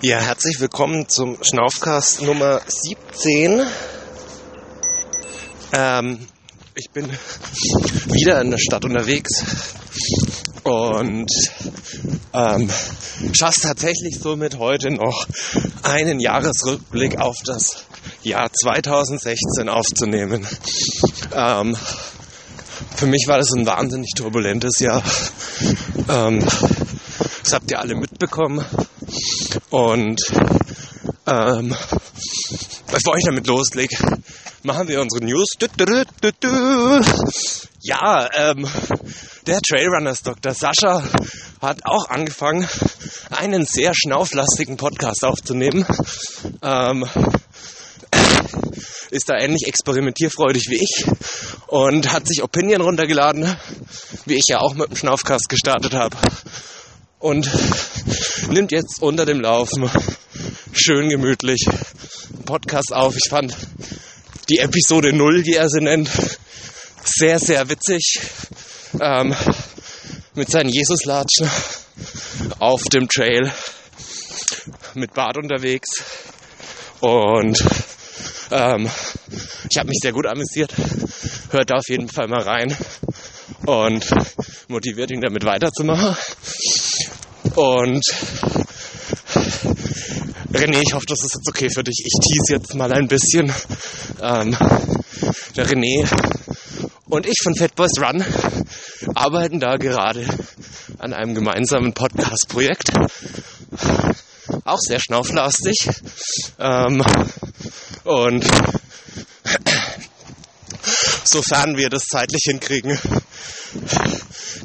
Ja, herzlich willkommen zum Schnaufcast Nummer 17. Ähm, ich bin wieder in der Stadt unterwegs und ähm, schaffe tatsächlich somit heute noch einen Jahresrückblick auf das Jahr 2016 aufzunehmen. Ähm, für mich war das ein wahnsinnig turbulentes Jahr. Ähm, das habt ihr alle mitbekommen. Und ähm, bevor ich damit loslege, machen wir unsere News. Ja, ähm, der Trailrunners Dr. Sascha hat auch angefangen, einen sehr schnauflastigen Podcast aufzunehmen. Ähm, ist da ähnlich experimentierfreudig wie ich und hat sich Opinion runtergeladen, wie ich ja auch mit dem Schnaufcast gestartet habe. Und nimmt jetzt unter dem Laufen schön gemütlich Podcast auf. Ich fand die Episode 0, wie er sie nennt, sehr, sehr witzig. Ähm, mit seinen Jesuslatschen auf dem Trail mit Bart unterwegs. Und ähm, ich habe mich sehr gut amüsiert. Hört da auf jeden Fall mal rein und motiviert ihn damit weiterzumachen. Und René, ich hoffe, das ist jetzt okay für dich. Ich tease jetzt mal ein bisschen. Ähm, der René und ich von Fat Boys Run arbeiten da gerade an einem gemeinsamen Podcast-Projekt. Auch sehr schnauflastig. Ähm, und sofern wir das zeitlich hinkriegen,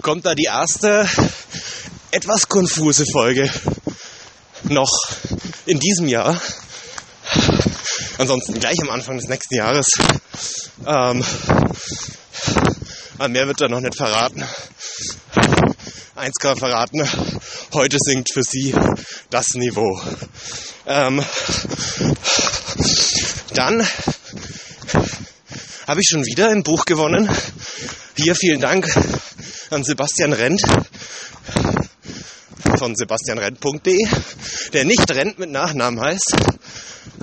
kommt da die erste etwas konfuse Folge noch in diesem Jahr. Ansonsten gleich am Anfang des nächsten Jahres. Ähm, mehr wird er noch nicht verraten. Eins kann er verraten, heute sinkt für sie das Niveau. Ähm, dann habe ich schon wieder ein Buch gewonnen. Hier vielen Dank an Sebastian Rent von sebastianrent.de, der nicht Rent mit Nachnamen heißt,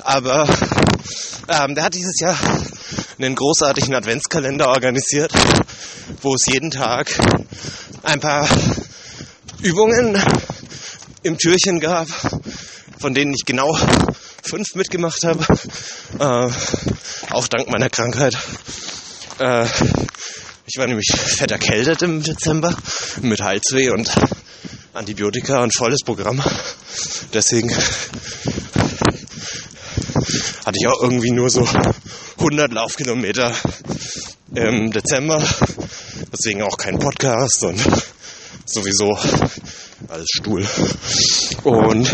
aber ähm, der hat dieses Jahr einen großartigen Adventskalender organisiert, wo es jeden Tag ein paar Übungen im Türchen gab, von denen ich genau fünf mitgemacht habe, äh, auch dank meiner Krankheit. Äh, ich war nämlich fett erkältet im Dezember mit Halsweh und Antibiotika und volles Programm. Deswegen hatte ich auch irgendwie nur so 100 Laufkilometer im Dezember. Deswegen auch kein Podcast und sowieso alles Stuhl. Und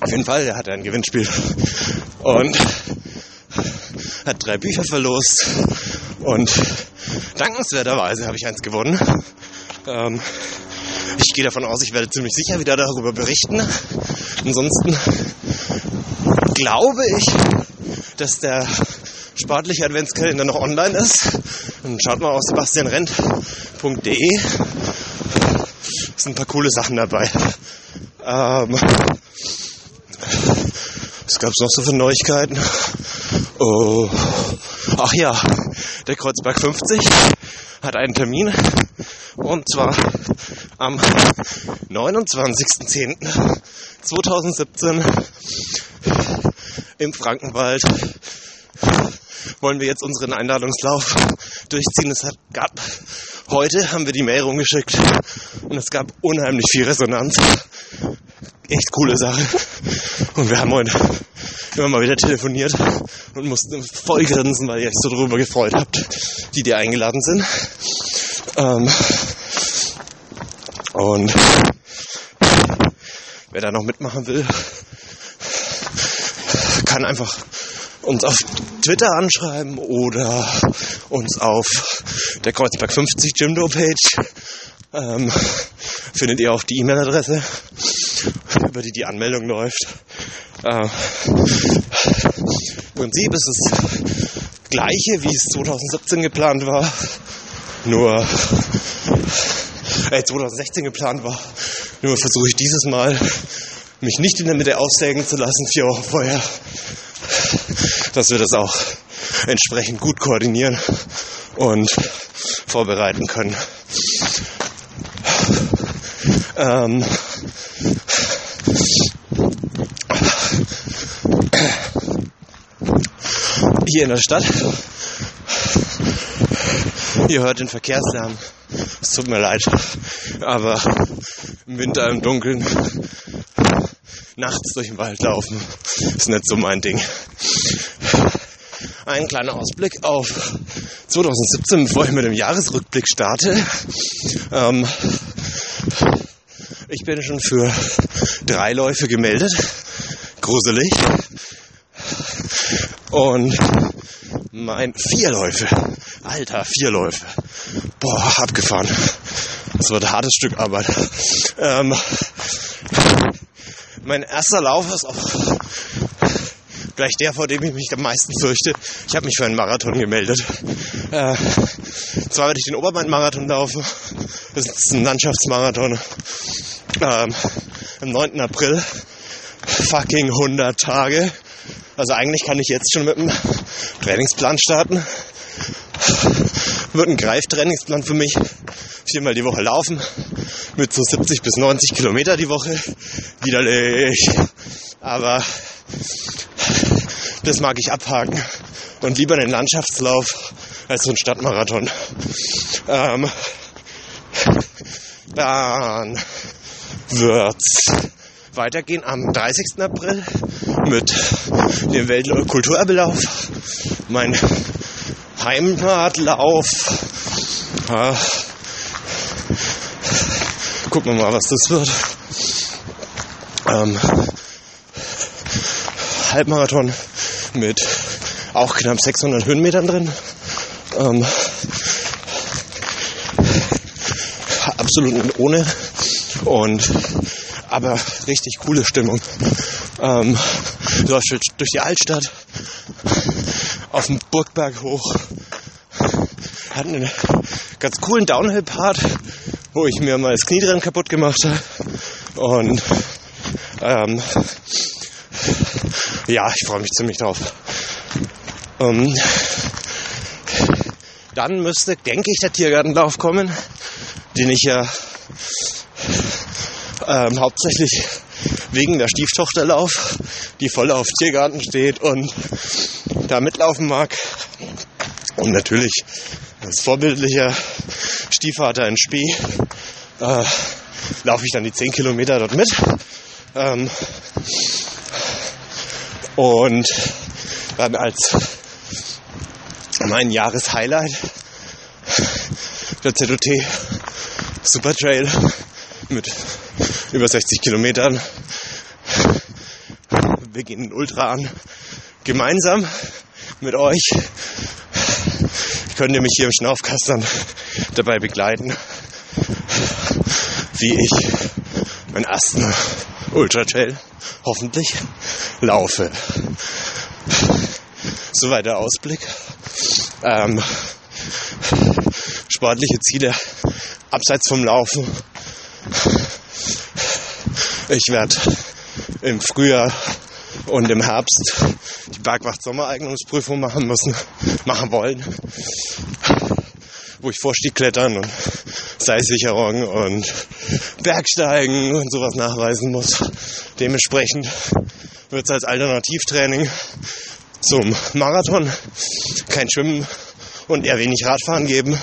auf jeden Fall, er hatte ein Gewinnspiel und hat drei Bücher verlost und dankenswerterweise habe ich eins gewonnen. Ähm, ich gehe davon aus, ich werde ziemlich sicher wieder darüber berichten. Ansonsten glaube ich, dass der sportliche Adventskalender noch online ist. Und schaut mal auf sebastianrent.de. Es sind ein paar coole Sachen dabei. Ähm, was gab es noch so für Neuigkeiten? Oh, ach ja, der Kreuzberg 50 hat einen Termin und zwar am 29.10.2017 im Frankenwald wollen wir jetzt unseren Einladungslauf durchziehen. Es hat, gab, heute haben wir die Mail rumgeschickt und es gab unheimlich viel Resonanz. Echt coole Sache. Und wir haben heute immer mal wieder telefoniert und mussten voll grinsen, weil ihr euch so drüber gefreut habt, die dir eingeladen sind. Ähm, und wer da noch mitmachen will, kann einfach uns auf Twitter anschreiben oder uns auf der Kreuzberg 50 Jimdo Page. Ähm, findet ihr auch die E-Mail-Adresse, über die die Anmeldung läuft. Äh, Im Prinzip ist es gleiche, wie es 2017 geplant war, nur äh, 2016 geplant war. Nur versuche ich dieses Mal mich nicht in der Mitte aussägen zu lassen, vier Wochen vorher, dass wir das auch entsprechend gut koordinieren und vorbereiten können. Ähm, hier in der Stadt. Ihr hört den Verkehrslärm. Es tut mir leid. Aber im Winter im Dunkeln nachts durch den Wald laufen ist nicht so mein Ding. Ein kleiner Ausblick auf 2017, bevor ich mit dem Jahresrückblick starte. Ähm, ich bin schon für drei Läufe gemeldet. Gruselig. Und mein vier Läufe. Alter, vier Läufe. Boah, abgefahren. Das wird ein hartes Stück Arbeit. Ähm, mein erster Lauf ist auch gleich der, vor dem ich mich am meisten fürchte. Ich habe mich für einen Marathon gemeldet. Äh, zwar werde ich den Obermain-Marathon laufen. Das ist ein Landschaftsmarathon. Ähm, am 9. April. Fucking 100 Tage. Also eigentlich kann ich jetzt schon mit dem Trainingsplan starten. Wird ein Greiftrainingsplan für mich. Viermal die Woche laufen. Mit so 70 bis 90 Kilometer die Woche. Widerlich. Aber das mag ich abhaken. Und lieber den Landschaftslauf als so ein Stadtmarathon. Ähm, dann wird's weitergehen am 30. April mit dem Weltkulturerbelauf. Mein Heimatlauf. Ja. Gucken wir mal, was das wird. Ähm, Halbmarathon mit auch knapp 600 Höhenmetern drin. Ähm, absolut ohne. Und aber richtig coole Stimmung. Ähm, läuft durch die Altstadt, auf dem Burgberg hoch. Hat einen ganz coolen Downhill-Part, wo ich mir mal das Knie dran kaputt gemacht habe. Und ähm, ja, ich freue mich ziemlich drauf. Ähm, dann müsste, denke ich, der Tiergartenlauf kommen, den ich ja ähm, hauptsächlich wegen der Stieftochter lauf, die voll auf Tiergarten steht und da mitlaufen mag. Und natürlich als vorbildlicher Stiefvater in Spee äh, laufe ich dann die 10 Kilometer dort mit. Ähm, und dann als mein Jahreshighlight der ZOT Super Trail mit über 60 Kilometern. Wir gehen Ultra an. Gemeinsam mit euch könnt ihr mich hier im Schnaufkastern dabei begleiten, wie ich meinen ersten Ultra Trail hoffentlich laufe. Soweit der Ausblick. Ähm, sportliche Ziele abseits vom Laufen. Ich werde im Frühjahr und im Herbst Bergwacht Sommereignungsprüfung machen müssen, machen wollen, wo ich Vorstiegklettern und Seilsicherung und Bergsteigen und sowas nachweisen muss. Dementsprechend wird es als Alternativtraining zum Marathon kein Schwimmen und eher wenig Radfahren geben.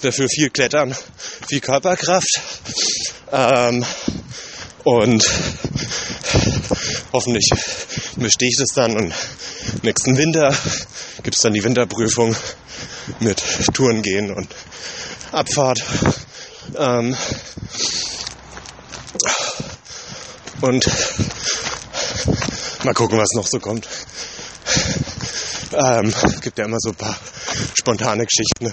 Dafür viel Klettern, viel Körperkraft. Ähm, und hoffentlich bestehe ich das dann und nächsten Winter gibt es dann die Winterprüfung mit Touren gehen und Abfahrt. Ähm, und mal gucken, was noch so kommt. Ähm, gibt ja immer so ein paar spontane Geschichten.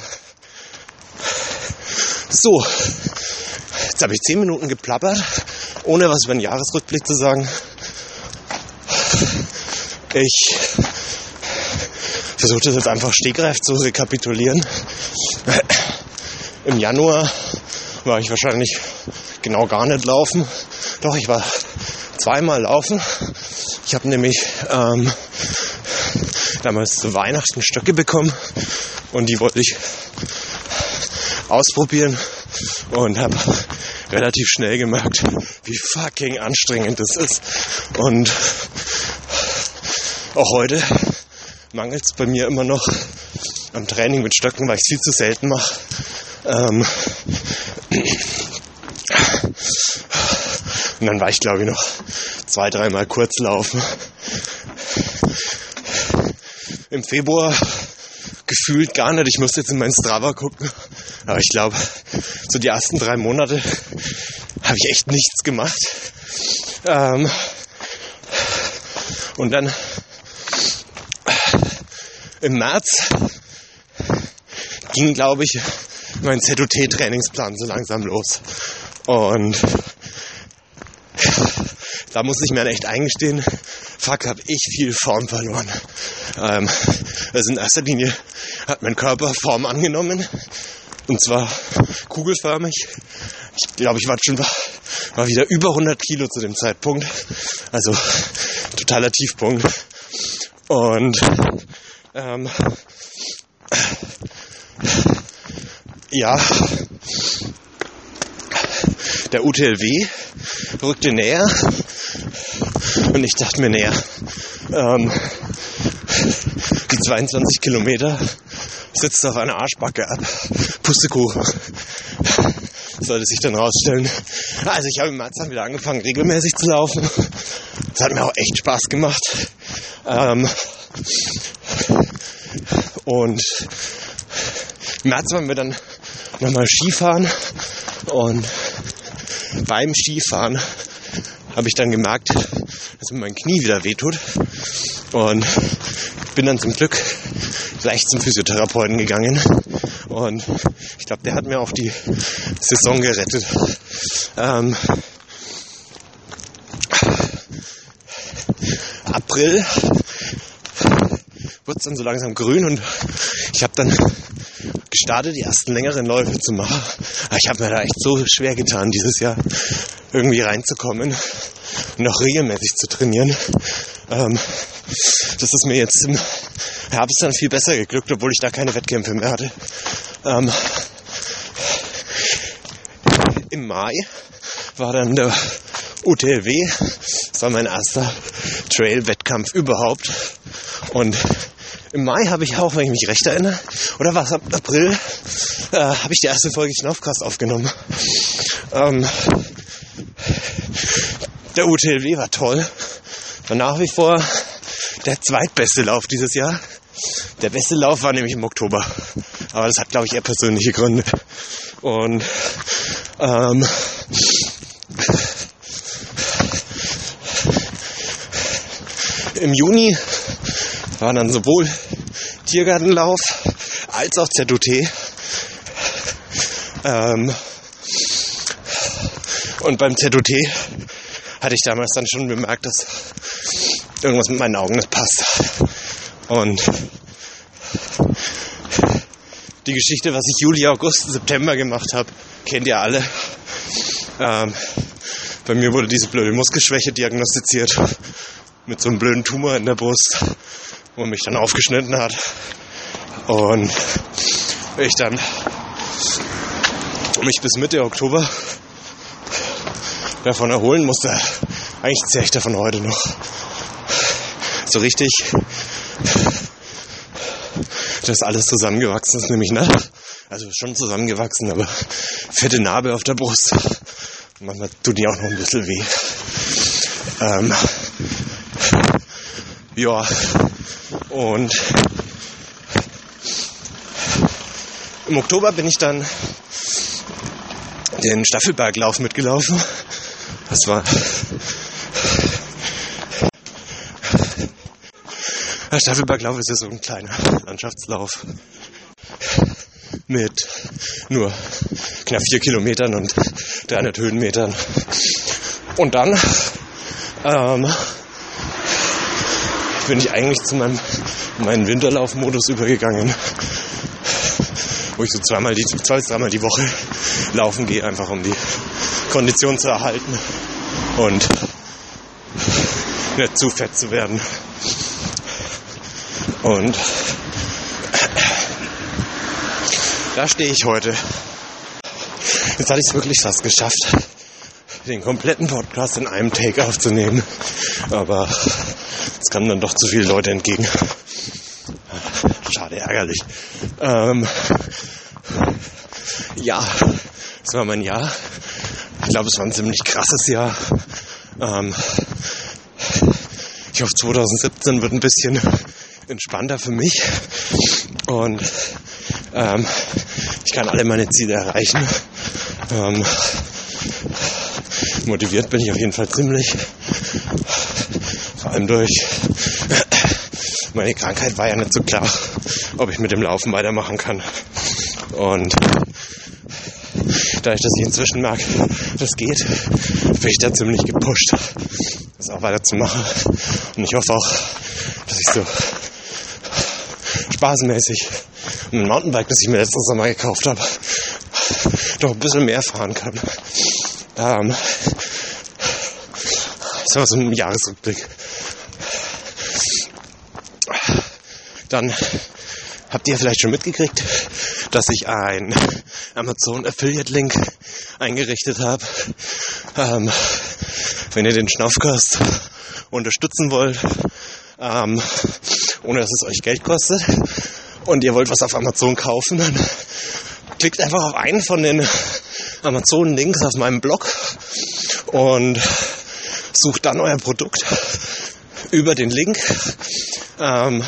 So, jetzt habe ich zehn Minuten geplappert, ohne was über den Jahresrückblick zu sagen. Ich versuche das jetzt einfach stegreif zu rekapitulieren. Im Januar war ich wahrscheinlich genau gar nicht laufen. Doch, ich war zweimal laufen. Ich habe nämlich ähm, damals zu Weihnachten Stöcke bekommen und die wollte ich ausprobieren und habe relativ schnell gemerkt, wie fucking anstrengend das ist. Und auch heute mangelt es bei mir immer noch am Training mit Stöcken, weil ich es viel zu selten mache. Ähm und dann war ich, glaube ich, noch zwei, dreimal kurz laufen. Im Februar gefühlt gar nicht. Ich muss jetzt in meinen Strava gucken. Aber ich glaube, so die ersten drei Monate habe ich echt nichts gemacht. Ähm und dann im März ging, glaube ich, mein ZOT-Trainingsplan so langsam los. Und da muss ich mir echt eingestehen, fuck, habe ich viel Form verloren. Ähm, also in erster Linie hat mein Körper Form angenommen. Und zwar kugelförmig. Ich glaube, ich war schon war wieder über 100 Kilo zu dem Zeitpunkt. Also totaler Tiefpunkt. Und ähm, ja, der UTLW rückte näher und ich dachte mir, näher, ähm, die 22 Kilometer sitzt auf einer Arschbacke ab. Pustekuchen. Sollte sich dann rausstellen. Also ich habe im März dann wieder angefangen, regelmäßig zu laufen. Das hat mir auch echt Spaß gemacht. Ähm, und im März waren wir dann nochmal Skifahren und beim Skifahren habe ich dann gemerkt, dass mir mein Knie wieder wehtut und bin dann zum Glück gleich zum Physiotherapeuten gegangen und ich glaube, der hat mir auch die Saison gerettet. Ähm, April wurde es dann so langsam grün und ich habe dann gestartet, die ersten längeren Läufe zu machen. Aber ich habe mir da echt so schwer getan, dieses Jahr irgendwie reinzukommen und auch regelmäßig zu trainieren. Ähm, das ist mir jetzt im Herbst dann viel besser geglückt, obwohl ich da keine Wettkämpfe mehr hatte. Ähm, Im Mai war dann der UTLW. Das war mein erster Trail-Wettkampf überhaupt. Und im Mai habe ich auch, wenn ich mich recht erinnere, oder war es ab April, äh, habe ich die erste Folge Schnaufcast aufgenommen. Ähm, der UTLW war toll. War nach wie vor der zweitbeste Lauf dieses Jahr. Der beste Lauf war nämlich im Oktober. Aber das hat, glaube ich, eher persönliche Gründe. Und ähm, im Juni war dann sowohl Tiergartenlauf als auch ZOT. Ähm, und beim ZOT hatte ich damals dann schon bemerkt, dass irgendwas mit meinen Augen nicht passt. Und die Geschichte, was ich Juli, August, September gemacht habe, kennt ihr alle. Ähm, bei mir wurde diese blöde Muskelschwäche diagnostiziert mit so einem blöden Tumor in der Brust, wo mich dann aufgeschnitten hat. Und ich dann mich bis Mitte Oktober davon erholen musste. Eigentlich zähle ich davon heute noch. So richtig, dass alles zusammengewachsen ist, nämlich, ne? Also schon zusammengewachsen, aber fette Narbe auf der Brust. Manchmal tut die auch noch ein bisschen weh. Ähm, ja, und im Oktober bin ich dann den Staffelberglauf mitgelaufen. Das war der Staffelberglauf ist ja so ein kleiner Landschaftslauf mit nur knapp vier Kilometern und 300 Höhenmetern. Und dann ähm, bin ich eigentlich zu meinem, meinem Winterlaufmodus übergegangen, wo ich so zweimal die, zwei dreimal die Woche laufen gehe, einfach um die Kondition zu erhalten und nicht zu fett zu werden. Und da stehe ich heute. Jetzt hatte ich es wirklich fast geschafft, den kompletten Podcast in einem Take aufzunehmen. Aber es kamen dann doch zu viele Leute entgegen. Schade, ärgerlich. Ähm, ja, es war mein Jahr. Ich glaube, es war ein ziemlich krasses Jahr. Ähm, ich hoffe, 2017 wird ein bisschen entspannter für mich. Und ähm, ich kann alle meine Ziele erreichen. Ähm, motiviert bin ich auf jeden Fall ziemlich. Vor allem durch meine Krankheit war ja nicht so klar, ob ich mit dem Laufen weitermachen kann. Und dass ich inzwischen merke, das geht, bin ich da ziemlich gepusht, das auch weiterzumachen. Und ich hoffe auch, dass ich so spaßmäßig ein Mountainbike, das ich mir letztes Sommer gekauft habe, doch ein bisschen mehr fahren kann. Ähm, das war so ein Jahresrückblick. Dann habt ihr vielleicht schon mitgekriegt, dass ich ein Amazon Affiliate Link eingerichtet habe. Ähm, wenn ihr den Schnaufkast unterstützen wollt, ähm, ohne dass es euch Geld kostet und ihr wollt was auf Amazon kaufen, dann klickt einfach auf einen von den Amazon-Links auf meinem Blog und sucht dann euer Produkt über den Link. Ähm,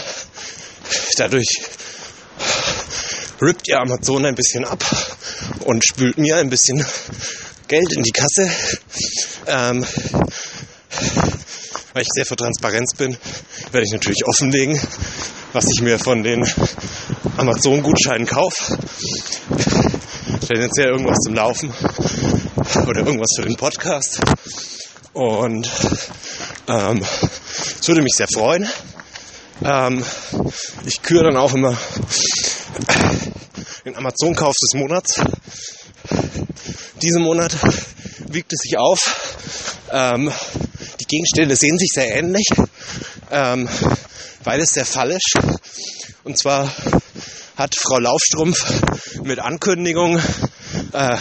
dadurch rippt ihr Amazon ein bisschen ab und spült mir ein bisschen Geld in die Kasse. Ähm, weil ich sehr für Transparenz bin, werde ich natürlich offenlegen, was ich mir von den Amazon-Gutscheinen kaufe. Tendenziell irgendwas zum Laufen oder irgendwas für den Podcast. Und ähm, es würde mich sehr freuen. Ähm, ich küre dann auch immer den Amazon-Kauf des Monats. Diesen Monat wiegt es sich auf. Ähm, die Gegenstände sehen sich sehr ähnlich. Ähm, beides sehr fallisch. Und zwar hat Frau Laufstrumpf mit Ankündigung äh,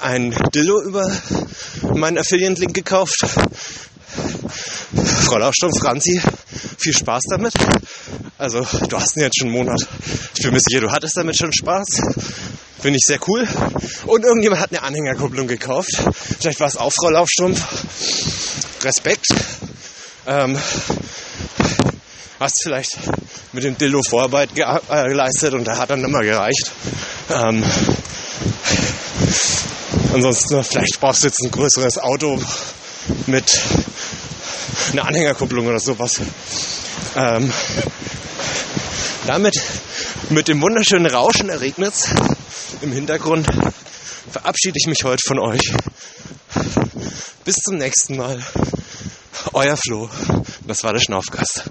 ein Dildo über meinen Affiliate-Link gekauft. Frau Laufstrumpf, Franzi, viel Spaß damit. Also du hast ihn jetzt schon einen Monat. Ich bin sicher, du hattest damit schon Spaß. Finde ich sehr cool. Und irgendjemand hat eine Anhängerkupplung gekauft. Vielleicht war es auch Frau Laufstrumpf. Respekt. Ähm, hast vielleicht mit dem Dildo Vorarbeit ge äh, geleistet und der hat dann immer gereicht. Ähm, ansonsten, vielleicht brauchst du jetzt ein größeres Auto mit einer Anhängerkupplung oder sowas. Ähm, damit mit dem wunderschönen Rauschen der im Hintergrund verabschiede ich mich heute von euch. Bis zum nächsten Mal. Euer Flo. Das war der Schnaufgast.